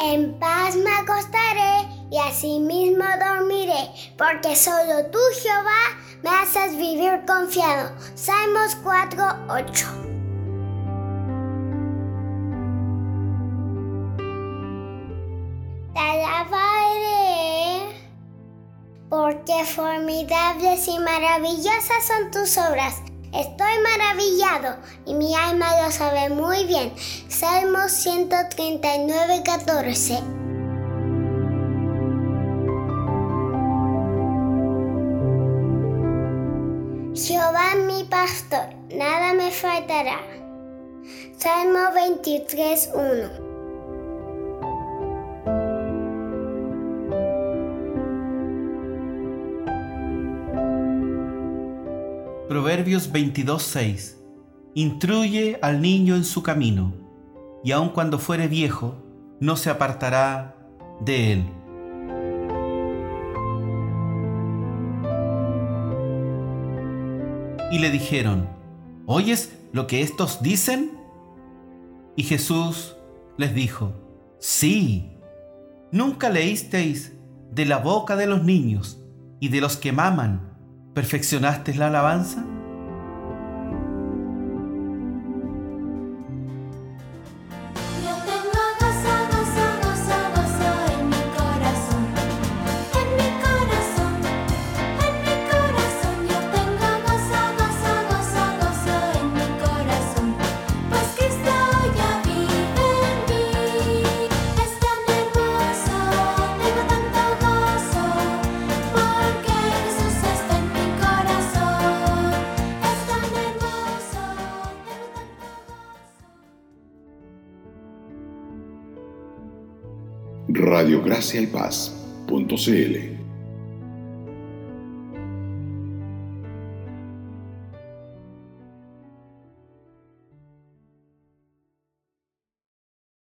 En paz me acostaré y asimismo dormiré, porque solo tú, Jehová, me haces vivir confiado. Salmos 4, 8. Te porque formidables y maravillosas son tus obras. Estoy maravillado y mi alma lo sabe muy bien. Salmos 139, 14. Jehová mi pastor, nada me faltará. Salmo 23, 1. Proverbios 22:6 Instruye al niño en su camino, y aun cuando fuere viejo, no se apartará de él. Y le dijeron, ¿oyes lo que estos dicen? Y Jesús les dijo, sí, ¿nunca leísteis de la boca de los niños y de los que maman? ¿Perfeccionaste la alabanza? Radiogracia y Paz.cl